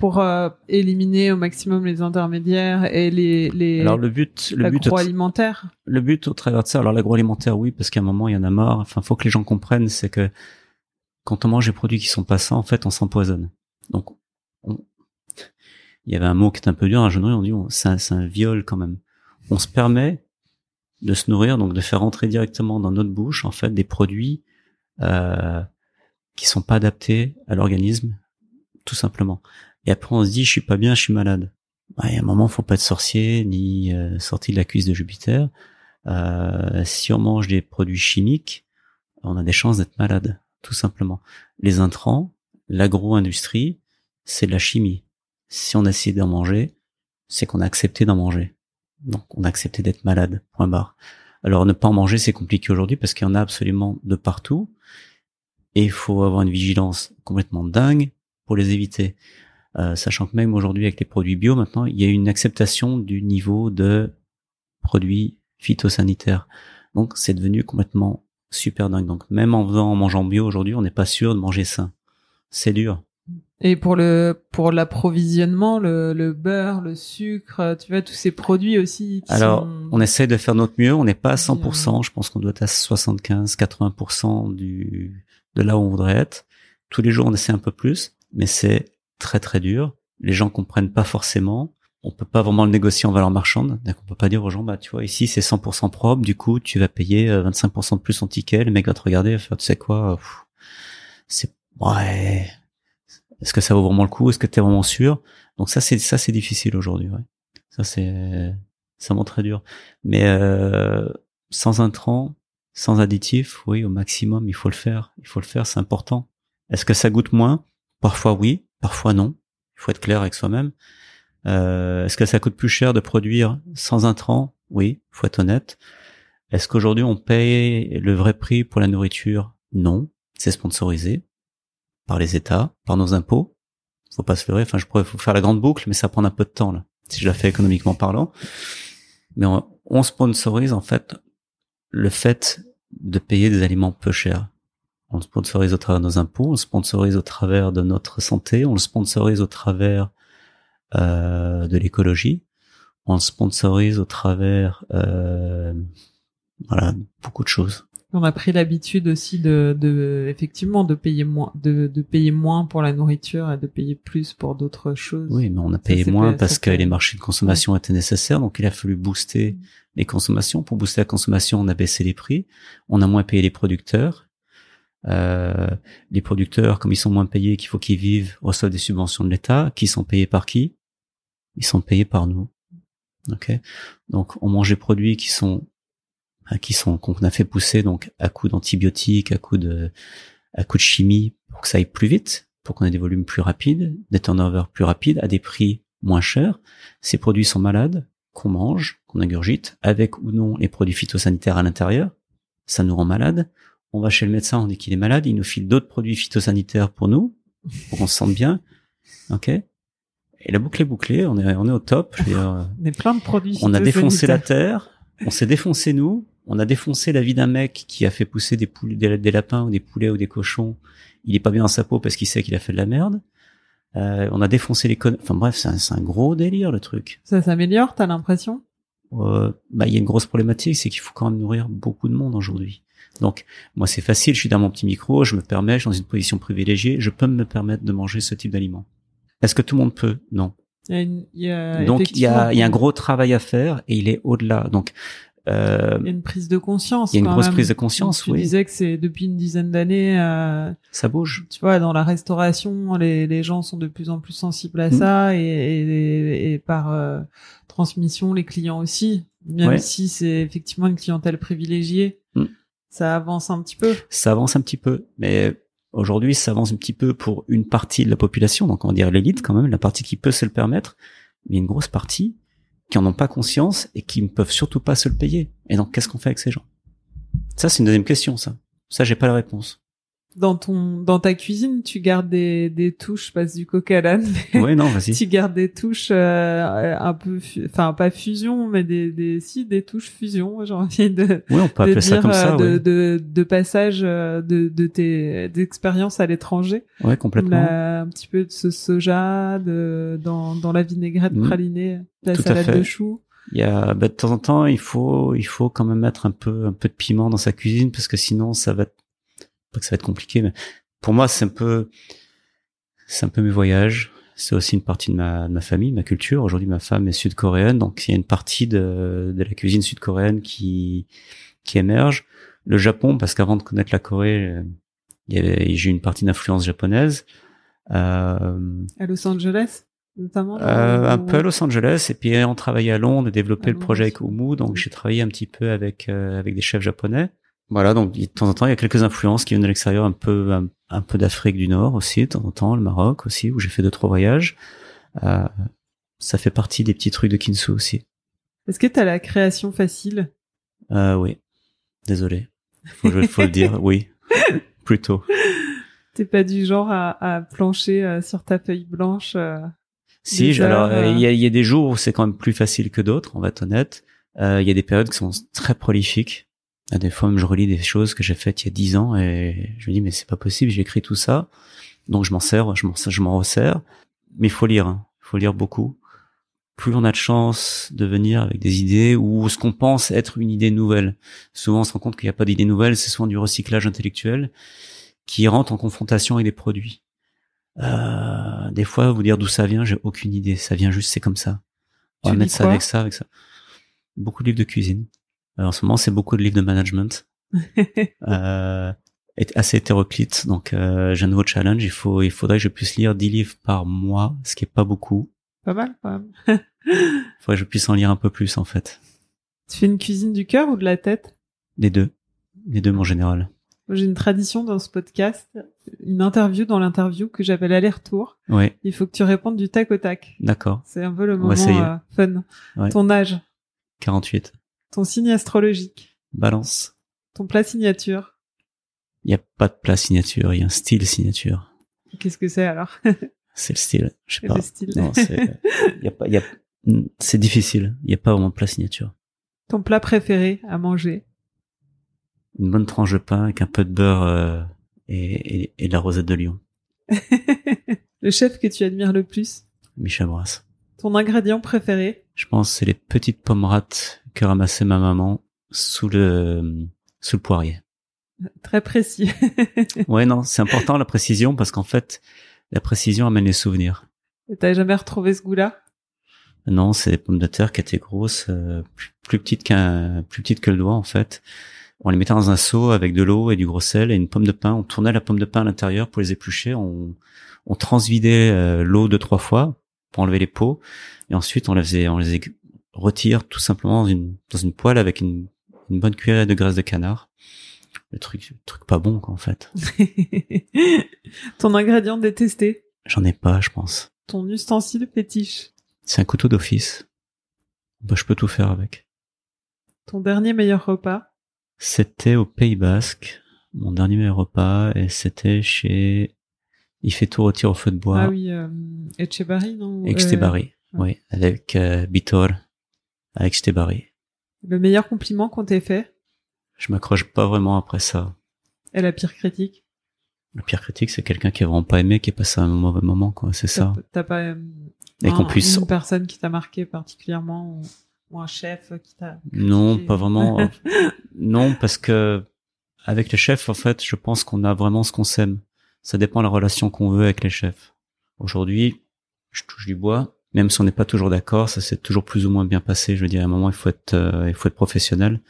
[SPEAKER 2] pour euh, éliminer au maximum les intermédiaires et les les
[SPEAKER 3] Alors le but le but
[SPEAKER 2] agroalimentaire.
[SPEAKER 3] Le but au travers de ça, alors l'agroalimentaire oui parce qu'à un moment il y en a marre, enfin faut que les gens comprennent c'est que quand on mange des produits qui sont pas sains, en fait, on s'empoisonne. Donc il y avait un mot qui est un peu dur, un jeune on dit c'est un viol quand même. On se permet de se nourrir, donc de faire entrer directement dans notre bouche en fait des produits euh, qui sont pas adaptés à l'organisme, tout simplement. Et après on se dit je suis pas bien, je suis malade. Y a un moment, faut pas être sorcier ni euh, sorti de la cuisse de Jupiter. Euh, si on mange des produits chimiques, on a des chances d'être malade, tout simplement. Les intrants, l'agro-industrie, c'est de la chimie. Si on a essayé d'en manger, c'est qu'on a accepté d'en manger. Donc on a accepté d'être malade, point barre. Alors ne pas en manger, c'est compliqué aujourd'hui parce qu'il y en a absolument de partout. Et il faut avoir une vigilance complètement dingue pour les éviter. Euh, sachant que même aujourd'hui avec les produits bio, maintenant, il y a une acceptation du niveau de produits phytosanitaires. Donc c'est devenu complètement super dingue. Donc même en faisant, en mangeant bio aujourd'hui, on n'est pas sûr de manger sain. C'est dur.
[SPEAKER 2] Et pour le pour l'approvisionnement, le, le, beurre, le sucre, tu vois tous ces produits aussi.
[SPEAKER 3] Qui Alors, on essaie de faire notre mieux. On n'est pas à 100%. Je pense qu'on doit être à 75-80% du de là où on voudrait être. Tous les jours, on essaie un peu plus, mais c'est très très dur. Les gens comprennent pas forcément. On peut pas vraiment le négocier en valeur marchande. Donc on peut pas dire aux gens, bah tu vois, ici c'est 100% propre. Du coup, tu vas payer 25% euh, de plus en ticket. Le mec va te regarder, va faire, tu sais quoi, c'est ouais est-ce que ça vaut vraiment le coup? Est-ce que tu es vraiment sûr? Donc ça c'est ça c'est difficile aujourd'hui. Ouais. Ça c'est ça très dur. Mais euh, sans intrants, sans additifs, oui au maximum il faut le faire. Il faut le faire, c'est important. Est-ce que ça goûte moins? Parfois oui, parfois non. Il faut être clair avec soi-même. Euh, Est-ce que ça coûte plus cher de produire sans intrants? Oui, faut être honnête. Est-ce qu'aujourd'hui on paye le vrai prix pour la nourriture? Non, c'est sponsorisé par les États, par nos impôts. Faut pas se leurrer. Enfin, je pourrais vous faire la grande boucle, mais ça prend un peu de temps là, si je la fais économiquement parlant. Mais on, sponsorise en fait le fait de payer des aliments peu chers. On le sponsorise au travers de nos impôts, on le sponsorise au travers de notre santé, on le sponsorise au travers euh, de l'écologie, on le sponsorise au travers euh, voilà beaucoup de choses.
[SPEAKER 2] On a pris l'habitude aussi de, de, effectivement, de payer moins, de, de payer moins pour la nourriture et de payer plus pour d'autres choses.
[SPEAKER 3] Oui, mais on a payé moins parce que les marchés de consommation étaient nécessaires, donc il a fallu booster mm. les consommations. Pour booster la consommation, on a baissé les prix, on a moins payé les producteurs. Euh, les producteurs, comme ils sont moins payés, qu'il faut qu'ils vivent, reçoivent des subventions de l'État, qui sont payés par qui? Ils sont payés par nous. Ok, donc on mange des produits qui sont qui sont qu'on a fait pousser donc à coup d'antibiotiques, à coup de à coup de chimie pour que ça aille plus vite, pour qu'on ait des volumes plus rapides, des turnovers plus rapides à des prix moins chers. Ces produits sont malades, qu'on mange, qu'on ingurgite, avec ou non les produits phytosanitaires à l'intérieur. Ça nous rend malade. On va chez le médecin, on dit qu'il est malade, il nous file d'autres produits phytosanitaires pour nous, pour qu'on se sente bien. Ok Et la boucle est bouclée, on est, on est au top.
[SPEAKER 2] On est plein de produits.
[SPEAKER 3] on a défoncé la terre, on s'est défoncé nous, on a défoncé la vie d'un mec qui a fait pousser des, poulets, des, des lapins ou des poulets ou des cochons. Il est pas bien dans sa peau parce qu'il sait qu'il a fait de la merde. Euh, on a défoncé les connes. Enfin bref, c'est un, c'est un gros délire le truc.
[SPEAKER 2] Ça s'améliore, t'as l'impression?
[SPEAKER 3] Euh, bah il y a une grosse problématique, c'est qu'il faut quand même nourrir beaucoup de monde aujourd'hui. Donc moi c'est facile, je suis dans mon petit micro, je me permets, je suis dans une position privilégiée, je peux me permettre de manger ce type d'aliment. Est-ce que tout le monde peut? Non.
[SPEAKER 2] Il y a une, il y a
[SPEAKER 3] Donc il y a, il y a un gros travail à faire et il est au-delà. Donc euh,
[SPEAKER 2] il y a une prise de conscience.
[SPEAKER 3] il y a une grosse
[SPEAKER 2] même.
[SPEAKER 3] prise de conscience,
[SPEAKER 2] Tu
[SPEAKER 3] oui.
[SPEAKER 2] disais que c'est depuis une dizaine d'années, euh,
[SPEAKER 3] ça bouge.
[SPEAKER 2] tu vois, dans la restauration, les, les gens sont de plus en plus sensibles à
[SPEAKER 3] Mm.
[SPEAKER 2] ça et, et, et par euh, transmission, les clients aussi. Même
[SPEAKER 3] Ouais.
[SPEAKER 2] si c'est effectivement une clientèle privilégiée,
[SPEAKER 3] Mm.
[SPEAKER 2] ça avance un petit peu.
[SPEAKER 3] Ça avance un petit peu, mais aujourd'hui ça avance un petit peu pour une partie de la population, donc on va dire l'élite quand même, la partie qui peut se le permettre, mais une grosse partie qui en ont pas conscience et qui ne peuvent surtout pas se le payer. Et donc qu'est-ce qu'on fait avec ces gens? Ça c'est une deuxième question, ça. Ça j'ai pas la réponse.
[SPEAKER 2] Dans ton, dans ta cuisine, tu gardes des, des touches, je passe du coq à l'âne,
[SPEAKER 3] Ouais, non, vas-y.
[SPEAKER 2] tu gardes des touches euh, un peu, enfin pas fusion, mais des, des, si des touches fusion, j'ai envie de,
[SPEAKER 3] Oui, on peut appeler ça
[SPEAKER 2] dire,
[SPEAKER 3] comme ça,
[SPEAKER 2] euh, de,
[SPEAKER 3] ouais.
[SPEAKER 2] de, de passage euh, de, de tes d'expériences à l'étranger,
[SPEAKER 3] Ouais, complètement.
[SPEAKER 2] La- un petit peu de ce soja, de dans dans la vinaigrette
[SPEAKER 3] Mhm.
[SPEAKER 2] pralinée, la
[SPEAKER 3] Tout
[SPEAKER 2] salade de choux.
[SPEAKER 3] Il y a, bah, de temps en temps, il faut, il faut quand même mettre un peu, un peu de piment dans sa cuisine parce que sinon, ça va, pas que ça va être compliqué, mais pour moi, c'est un peu, c'est un peu mes voyages. C'est aussi une partie de ma, de ma famille, ma culture. Aujourd'hui, ma femme est sud-coréenne, donc il y a une partie de, de la cuisine sud-coréenne qui, qui émerge. Le Japon, parce qu'avant de connaître la Corée, euh, j'ai eu une partie d'influence japonaise. Euh,
[SPEAKER 2] À Los Angeles, notamment.
[SPEAKER 3] euh, un
[SPEAKER 2] ou-
[SPEAKER 3] peu à Los Angeles et puis on travaillait à Londres et développé le projet avec. Oumu donc j'ai travaillé un petit peu avec euh, avec des chefs japonais voilà donc de temps en temps il y a quelques influences qui viennent de l'extérieur un peu un, un peu d'Afrique du Nord aussi de temps en temps le Maroc aussi où j'ai fait deux trois voyages. Euh, ça fait partie des petits trucs de Kinsu aussi.
[SPEAKER 2] Est-ce que t'as la création facile?
[SPEAKER 3] Euh, oui. Désolé. Faut, faut le dire oui. Plutôt.
[SPEAKER 2] T'es pas du genre à, à plancher euh, sur ta feuille blanche euh,
[SPEAKER 3] Si, je- alors euh, il y, a, y a des jours où c'est quand même plus facile que d'autres, on va être honnête. Euh, Il y a des périodes qui sont très prolifiques. À des fois, je relis des choses que j'ai faites il y a dix ans et je me dis mais c'est pas possible, j'ai écrit tout ça, donc je m'en sers, je m'en je m'en resserre. Mais il faut lire, hein. il faut lire beaucoup. Plus on a de chance de venir avec des idées ou ce qu'on pense être une idée nouvelle. Souvent, on se rend compte qu'il n'y a pas d'idée nouvelle, c'est souvent du recyclage intellectuel qui rentre en confrontation avec des produits. Euh, des fois, vous dire d'où ça vient, j'ai aucune idée. Ça vient juste, c'est comme ça. On va mettre ça avec ça, avec ça. Beaucoup de livres de cuisine. Euh, en ce moment, c'est beaucoup de livres de management. euh, est assez hétéroclite. Donc, euh, j'ai un nouveau challenge. Il faut, il faudrait que je puisse lire 10 livres par mois, ce qui est pas beaucoup.
[SPEAKER 2] Pas mal quand même.
[SPEAKER 3] Il faudrait que je puisse en lire un peu plus, en fait.
[SPEAKER 2] Tu fais une cuisine du cœur ou de la tête?
[SPEAKER 3] Les deux. Les deux, en général.
[SPEAKER 2] J'ai une tradition dans ce podcast, une interview dans l'interview que j'appelle aller-retour.
[SPEAKER 3] Ouais,
[SPEAKER 2] Il faut que tu répondes du tac au tac.
[SPEAKER 3] d'accord.
[SPEAKER 2] C'est un peu le moment euh, fun.
[SPEAKER 3] Ouais.
[SPEAKER 2] Ton âge,
[SPEAKER 3] 48.
[SPEAKER 2] Ton signe astrologique,
[SPEAKER 3] Balance.
[SPEAKER 2] ton plat signature.
[SPEAKER 3] Il n'y a pas de plat signature, il y a un style signature.
[SPEAKER 2] Qu'est-ce que c'est alors?
[SPEAKER 3] C'est le style. Je sais
[SPEAKER 2] Le
[SPEAKER 3] pas.
[SPEAKER 2] style.
[SPEAKER 3] Non, c'est, y a pas, y a, c'est difficile. Il n'y a pas vraiment de plat signature.
[SPEAKER 2] Ton plat préféré à manger?
[SPEAKER 3] Une bonne tranche de pain avec un peu de beurre euh, et, et, et de la rosette de Lyon.
[SPEAKER 2] Le chef que tu admires le plus?
[SPEAKER 3] Michel Brasse.
[SPEAKER 2] Ton ingrédient préféré?
[SPEAKER 3] Je pense c'est les petites pommes rates que ramassait ma maman sous le sous le poirier.
[SPEAKER 2] Très précis.
[SPEAKER 3] Ouais, non, c'est important la précision parce qu'en fait, la précision amène les souvenirs.
[SPEAKER 2] Et T'as jamais retrouvé ce goût-là?
[SPEAKER 3] Non, c'est des pommes de terre qui étaient grosses, euh, plus, plus petites qu'un, plus petites que le doigt en fait. On les mettait dans un seau avec de l'eau et du gros sel et une pomme de pain. On tournait la pomme de pain à l'intérieur pour les éplucher. On, on transvidait euh, l'eau deux trois fois pour enlever les peaux et ensuite on les faisait, on les retire tout simplement dans une dans une poêle avec une, une bonne cuillère de graisse de canard. Le truc, le truc pas bon quoi en fait.
[SPEAKER 2] Ton ingrédient détesté
[SPEAKER 3] J'en ai pas, je pense.
[SPEAKER 2] Ton ustensile fétiche
[SPEAKER 3] C'est un couteau d'office. Bah, je peux tout faire avec.
[SPEAKER 2] Ton dernier meilleur repas
[SPEAKER 3] C'était au Pays Basque, mon dernier meilleur repas, et c'était chez Il fait tout rôtir au feu de bois.
[SPEAKER 2] Ah oui, euh, Etchebari, non
[SPEAKER 3] Etchebari, oui, avec euh, Bitor, avec Etchebari.
[SPEAKER 2] Le meilleur compliment qu'on t'ait fait?
[SPEAKER 3] Je m'accroche pas vraiment après ça.
[SPEAKER 2] Et la pire critique?
[SPEAKER 3] La pire critique, c'est quelqu'un qui a vraiment pas aimé, qui est passé un mauvais moment, quoi. C'est ça.
[SPEAKER 2] T'as pas euh,
[SPEAKER 3] Et qu'on puisse.
[SPEAKER 2] une personne qui t'a marqué particulièrement ou, ou un chef qui t'a.
[SPEAKER 3] Non, pas vraiment. non, parce que avec les chefs, en fait, je pense qu'on a vraiment ce qu'on s'aime. Ça dépend de la relation qu'on veut avec les chefs. Aujourd'hui, je touche du bois. Même si on n'est pas toujours d'accord, ça s'est toujours plus ou moins bien passé. Je veux dire, à un moment, il faut être, euh, il faut être professionnel.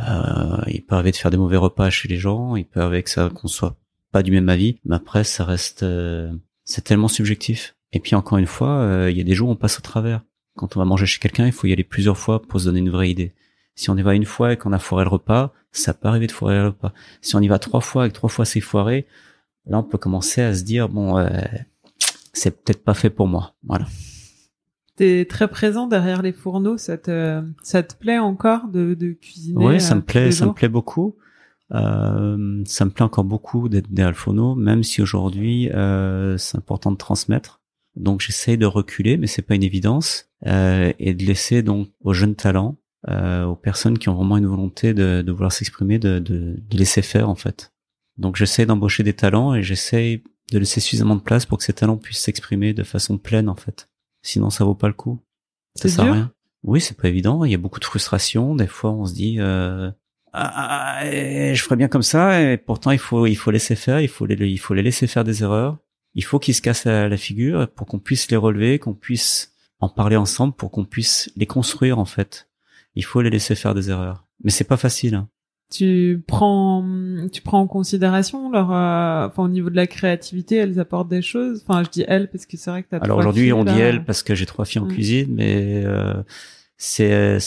[SPEAKER 3] Euh, il peut arriver de faire des mauvais repas chez les gens. Il peut arriver que ça qu'on soit pas du même avis. Mais après, ça reste, euh, c'est tellement subjectif. Et puis encore une fois, euh, il y a des jours où on passe au travers. Quand on va manger chez quelqu'un, il faut y aller plusieurs fois pour se donner une vraie idée. Si on y va une fois et qu'on a foiré le repas, ça peut arriver de foirer le repas. Si on y va trois fois et que trois fois c'est foiré, là on peut commencer à se dire bon, euh, c'est peut-être pas fait pour moi. Voilà.
[SPEAKER 2] T'es très présent derrière les fourneaux, ça te, ça te plaît encore de, de cuisiner
[SPEAKER 3] Oui, ça
[SPEAKER 2] euh,
[SPEAKER 3] me
[SPEAKER 2] tous
[SPEAKER 3] plaît, ça me plaît beaucoup. Euh, ça me plaît encore beaucoup d'être derrière le fourneau, même si aujourd'hui euh, c'est important de transmettre. Donc j'essaye de reculer, mais c'est pas une évidence, euh, et de laisser donc aux jeunes talents, euh, aux personnes qui ont vraiment une volonté de, de vouloir s'exprimer, de, de, de laisser faire en fait. Donc j'essaie d'embaucher des talents et j'essaye de laisser suffisamment de place pour que ces talents puissent s'exprimer de façon pleine en fait. Sinon ça vaut pas le coup. Ça
[SPEAKER 2] C'est
[SPEAKER 3] sert à rien. Oui, c'est pas évident. Il y a beaucoup de frustration. Des fois, on se dit, euh, ah, ah, eh, je ferais bien comme ça, et pourtant il faut il faut laisser faire. Il faut les il faut les laisser faire des erreurs. Il faut qu'ils se cassent la, la figure pour qu'on puisse les relever, qu'on puisse en parler ensemble, pour qu'on puisse les construire en fait. Il faut les laisser faire des erreurs. Mais c'est pas facile. hein.
[SPEAKER 2] Tu prends, tu prends en considération leur, euh, enfin au niveau de la créativité, elles apportent des choses. Enfin, je dis elles parce que c'est vrai que t'as.
[SPEAKER 3] Alors aujourd'hui, on dit
[SPEAKER 2] là.
[SPEAKER 3] elle parce que j'ai trois filles en
[SPEAKER 2] Mm.
[SPEAKER 3] cuisine, mais euh, c'est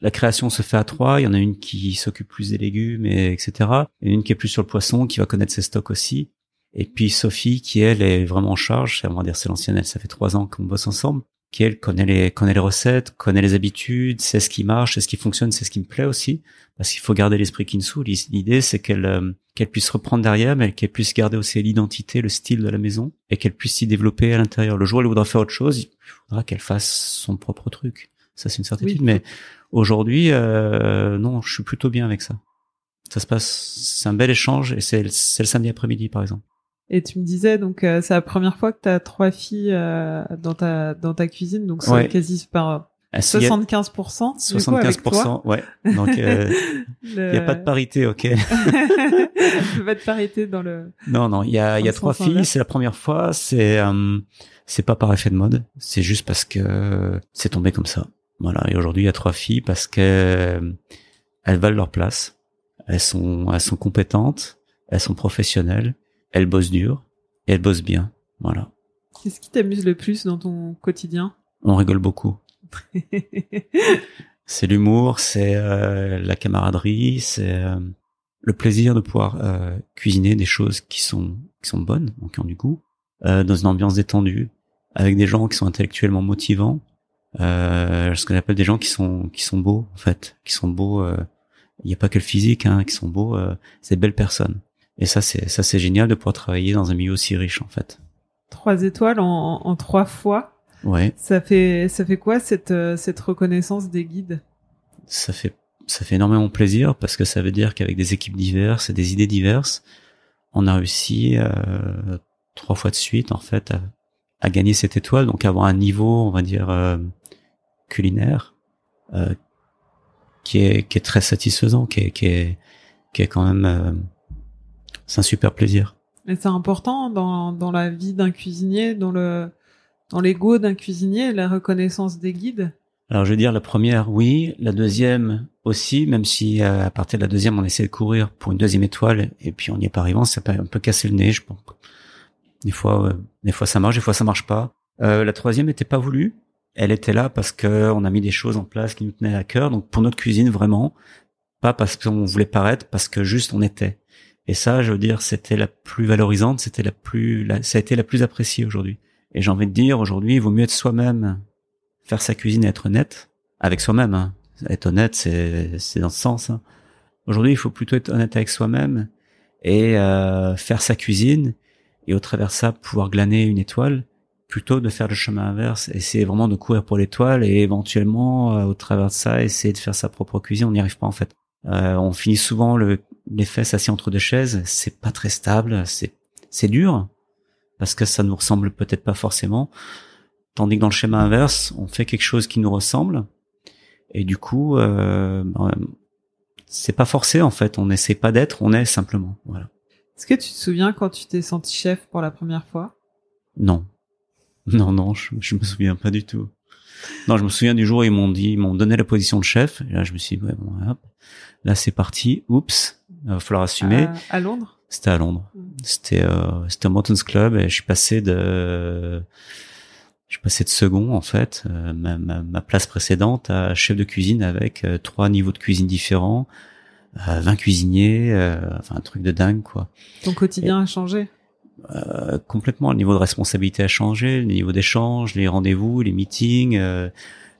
[SPEAKER 3] la création se fait à trois. Il y en a une qui s'occupe plus des légumes, et etc. Et une qui est plus sur le poisson, qui va connaître ses stocks aussi. Et puis Sophie, qui elle est vraiment en charge. On va dire c'est l'ancienne. Elle, ça fait trois ans qu'on bosse ensemble. Qui elle connaît les connaît les recettes, connaît les habitudes, sait ce qui marche, sait ce qui fonctionne, c'est ce qui me plaît aussi. Parce qu'il faut garder l'esprit Kinsu. L'idée, c'est qu'elle euh, qu'elle puisse reprendre derrière, mais qu'elle puisse garder aussi l'identité, le style de la maison, et qu'elle puisse s'y développer à l'intérieur. Le jour où elle voudra faire autre chose, il faudra qu'elle fasse son propre truc. Ça, c'est une certitude.
[SPEAKER 2] Oui.
[SPEAKER 3] Mais aujourd'hui, euh, non, je suis plutôt bien avec ça. Ça se passe, c'est un bel échange, et c'est c'est le samedi après-midi, par exemple.
[SPEAKER 2] Et tu me disais donc euh, c'est la première fois que t'as trois filles euh, dans ta dans ta cuisine, donc c'est
[SPEAKER 3] Ouais.
[SPEAKER 2] quasi par
[SPEAKER 3] Ah, s'il y a
[SPEAKER 2] 75%. du coup.
[SPEAKER 3] 75%, ouais. Donc, euh, il
[SPEAKER 2] Le-
[SPEAKER 3] n'y a pas de parité, ok.
[SPEAKER 2] pas de parité dans le.
[SPEAKER 3] Non, non, il y a, il y a
[SPEAKER 2] le
[SPEAKER 3] trois filles, c'est la première fois, c'est euh, c'est pas par effet de mode, c'est juste parce que c'est tombé comme ça. Voilà, et aujourd'hui il y a trois filles parce que euh, elles valent leur place, elles sont elles sont compétentes, elles sont professionnelles, elles bossent dur et elles bossent bien. Voilà.
[SPEAKER 2] Qu'est-ce qui t'amuse le plus dans ton quotidien?
[SPEAKER 3] On rigole beaucoup. C'est l'humour, c'est euh, la camaraderie, c'est euh, le plaisir de pouvoir euh, cuisiner des choses qui sont qui sont bonnes, donc qui ont du goût, euh, dans une ambiance détendue, avec des gens qui sont intellectuellement motivants, euh, ce que j'appelle des gens qui sont qui sont beaux en fait, qui sont beaux. euh, Il n'y a pas que le physique, hein, qui sont beaux. Euh, c'est de belles personnes. Et ça c'est ça c'est génial de pouvoir travailler dans un milieu aussi riche en fait.
[SPEAKER 2] Trois étoiles en, en trois fois.
[SPEAKER 3] Ouais.
[SPEAKER 2] Ça fait ça fait quoi cette euh, cette reconnaissance des guides?
[SPEAKER 3] Ça fait ça fait énormément plaisir parce que ça veut dire qu'avec des équipes diverses et des idées diverses, on a réussi euh, trois fois de suite en fait à, à gagner cette étoile, donc avoir un niveau, on va dire euh, culinaire euh, qui est qui est très satisfaisant, qui est qui est qui est quand même c'est un super plaisir.
[SPEAKER 2] Et c'est important dans dans la vie d'un cuisinier, dans le dans l'ego d'un cuisinier, la reconnaissance des guides.
[SPEAKER 3] Alors je veux dire la première oui, la deuxième aussi, même si euh, à partir de la deuxième on essaie de courir pour une deuxième étoile et puis on n'y est pas arrivant, ça peut un peu casser le nez, je pense. Des fois, euh, des fois ça marche, des fois ça marche pas. Euh, la troisième n'était pas voulue, elle était là parce que on a mis des choses en place qui nous tenaient à cœur, donc pour notre cuisine vraiment, pas parce qu'on voulait paraître, parce que juste on était. Et ça, je veux dire, c'était la plus valorisante, c'était la plus, la- ça a été la plus appréciée aujourd'hui. Et j'ai envie de dire, aujourd'hui, il vaut mieux être soi-même faire sa cuisine et être honnête avec soi-même. hein. Être honnête, c'est c'est dans ce sens. hein. Aujourd'hui, il faut plutôt être honnête avec soi-même et euh, faire sa cuisine et au travers de ça pouvoir glaner une étoile plutôt de faire le chemin inverse, essayer vraiment de courir pour l'étoile et éventuellement au travers de ça essayer de faire sa propre cuisine. On n'y arrive pas en fait. on finit souvent le, les fesses assis entre deux chaises. C'est pas très stable, c'est c'est dur parce que ça nous ressemble peut-être pas forcément. Tandis que dans le schéma inverse, on fait quelque chose qui nous ressemble et du coup, euh, ben, c'est pas forcé en fait. On n'essaie pas d'être, on est simplement. Voilà.
[SPEAKER 2] Est-ce que tu te souviens quand tu t'es senti chef pour la première fois?
[SPEAKER 3] Non, non, non, je, je me souviens pas du tout. Non, je me souviens du jour où ils m'ont dit, ils m'ont donné la position de chef. Et là, je me suis dit, ouais, bon, hop, là c'est parti. Oups, il va falloir assumer.
[SPEAKER 2] À, à Londres?
[SPEAKER 3] C'était à Londres. Mm. C'était euh, c'était au Mountains Club et je suis passé de je suis passé de second en fait, euh, ma, ma, ma, place précédente à chef de cuisine avec euh, trois niveaux de cuisine différents, euh, 20 cuisiniers, euh, enfin un truc de dingue quoi.
[SPEAKER 2] Ton quotidien a changé?
[SPEAKER 3] Euh, Complètement, le niveau de responsabilité a changé, le niveau d'échange, les rendez-vous, les meetings,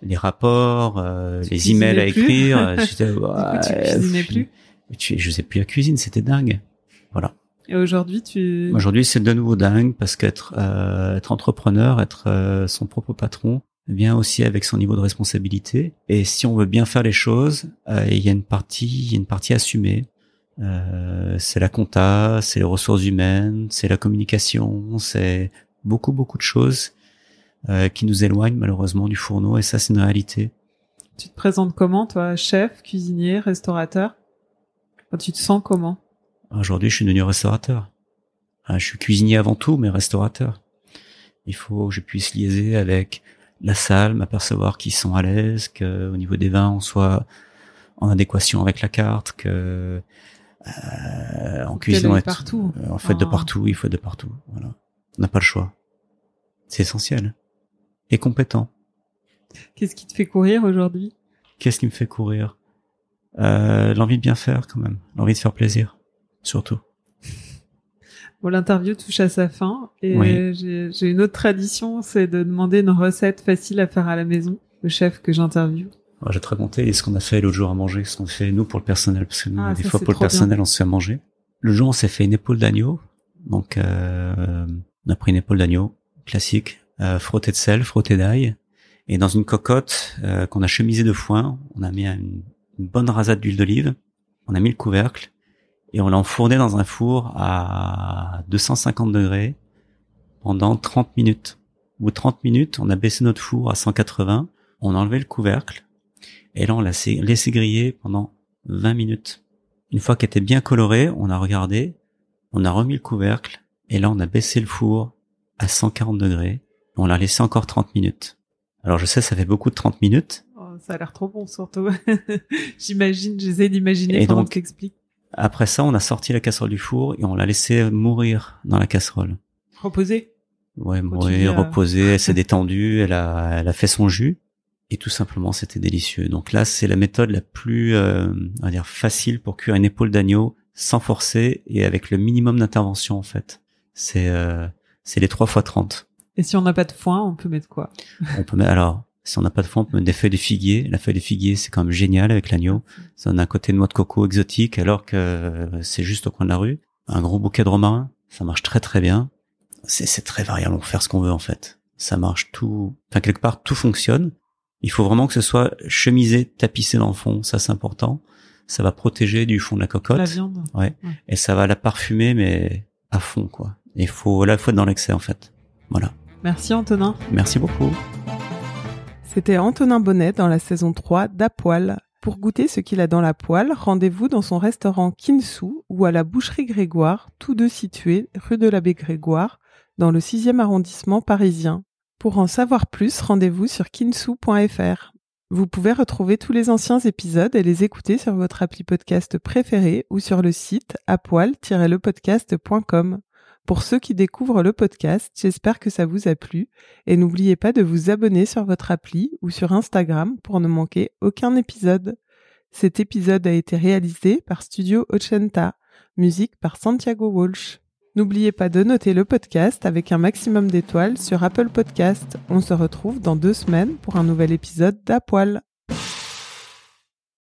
[SPEAKER 3] les rapports, les emails à écrire.
[SPEAKER 2] J'étais, ouais, tu cuisinais plus?
[SPEAKER 3] Je sais plus à cuisine, c'était dingue. Voilà.
[SPEAKER 2] Et aujourd'hui, tu
[SPEAKER 3] aujourd'hui c'est de nouveau dingue parce qu'être euh, être entrepreneur, être euh, son propre patron, vient aussi avec son niveau de responsabilité. Et si on veut bien faire les choses, euh, il y a une partie, il y a une partie assumée. Euh, c'est la compta, c'est les ressources humaines, c'est la communication, c'est beaucoup beaucoup de choses euh, qui nous éloignent malheureusement du fourneau. Et ça, c'est une réalité.
[SPEAKER 2] Tu te présentes comment, toi, chef, cuisinier, restaurateur? Tu te sens comment?
[SPEAKER 3] Aujourd'hui, je suis devenu restaurateur. Je suis cuisinier avant tout, mais restaurateur. Il faut que je puisse liaiser avec la salle, m'apercevoir qu'ils sont à l'aise, que au niveau des vins, on soit en adéquation avec la carte, que euh, en cuisine, on
[SPEAKER 2] partout.
[SPEAKER 3] En fait, de ah. partout, il faut être de partout. Voilà, on n'a pas le choix. C'est essentiel et compétent.
[SPEAKER 2] Qu'est-ce qui te fait courir aujourd'hui?
[SPEAKER 3] Qu'est-ce qui me fait courir? Euh, L'envie de bien faire, quand même. L'envie de faire plaisir surtout.
[SPEAKER 2] Bon, l'interview touche à sa fin et j'ai une autre tradition, c'est de demander une recette facile à faire à la maison, le chef que j'interviewe.
[SPEAKER 3] je vais te raconter ce qu'on a fait l'autre jour à manger, ce qu'on fait nous pour le personnel, parce que nous, ah, des fois pour le personnel, on se fait manger. Le jour, on s'est fait une épaule d'agneau, donc euh, on a pris une épaule d'agneau classique, euh, frottée de sel, frottée d'ail, et dans une cocotte euh, qu'on a chemisée de foin, on a mis une, bonne rasade d'huile d'olive, on a mis le couvercle, et on l'a enfourné dans un four à 250 degrés pendant 30 minutes. Au bout de 30 minutes, on a baissé notre four à 180, on a enlevé le couvercle, et là on l'a laissé griller pendant 20 minutes. Une fois qu'elle était bien colorée, on a regardé, on a remis le couvercle, et là on a baissé le four à 140 degrés, on l'a laissé encore 30 minutes. Alors je sais, ça fait beaucoup de 30 minutes.
[SPEAKER 2] Ça a l'air trop bon surtout. J'imagine, j'essaie d'imaginer comment tu expliques.
[SPEAKER 3] Après ça, on a sorti la casserole du four et on l'a laissé mourir dans la casserole.
[SPEAKER 2] Reposer
[SPEAKER 3] Ouais, mourir, reposer. Elle s'est détendue, elle a, elle a fait son jus et tout simplement, c'était délicieux. Donc là, c'est la méthode la plus, euh, on va dire, facile pour cuire une épaule d'agneau sans forcer et avec le minimum d'intervention en fait. C'est, euh, c'est les 3 fois 30.
[SPEAKER 2] Et si on n'a pas de foin, on peut mettre quoi?
[SPEAKER 3] On peut mettre alors si on n'a pas de fond, on peut mettre des feuilles de figuier. La feuille de figuier, c'est quand même génial avec l'agneau. Ça donne un côté de noix de coco exotique, alors que c'est juste au coin de la rue. Un gros bouquet de romarin, ça marche très très bien. C'est très variable, on peut faire ce qu'on veut en fait. Ça marche tout, enfin quelque part tout fonctionne. Il faut vraiment que ce soit chemisé, tapissé dans le fond, ça c'est important. Ça va protéger du fond de la cocotte.
[SPEAKER 2] La viande.
[SPEAKER 3] Ouais. Et ça va la parfumer, mais à fond quoi. Il faut là, il faut être dans l'excès en fait. Voilà.
[SPEAKER 2] Merci Antonin.
[SPEAKER 3] Merci beaucoup.
[SPEAKER 2] C'était Antonin Bonnet dans la saison 3 d'Apoil. Pour goûter ce qu'il a dans la poêle, rendez-vous dans son restaurant Kinsu ou à la boucherie Grégoire, tous deux situés rue de l'abbé Grégoire, dans le 6e arrondissement parisien. Pour en savoir plus, rendez-vous sur kinsu.fr. Vous pouvez retrouver tous les anciens épisodes et les écouter sur votre appli podcast préféré ou sur le site apoil-lepodcast.com. Pour ceux qui découvrent le podcast, j'espère que ça vous a plu et n'oubliez pas de vous abonner sur votre appli ou sur Instagram pour ne manquer aucun épisode. Cet épisode a été réalisé par Studio Ochenta, musique par Santiago Walsh. N'oubliez pas de noter le podcast avec un maximum d'étoiles sur Apple Podcast. On se retrouve dans deux semaines pour un nouvel épisode d'Apoil.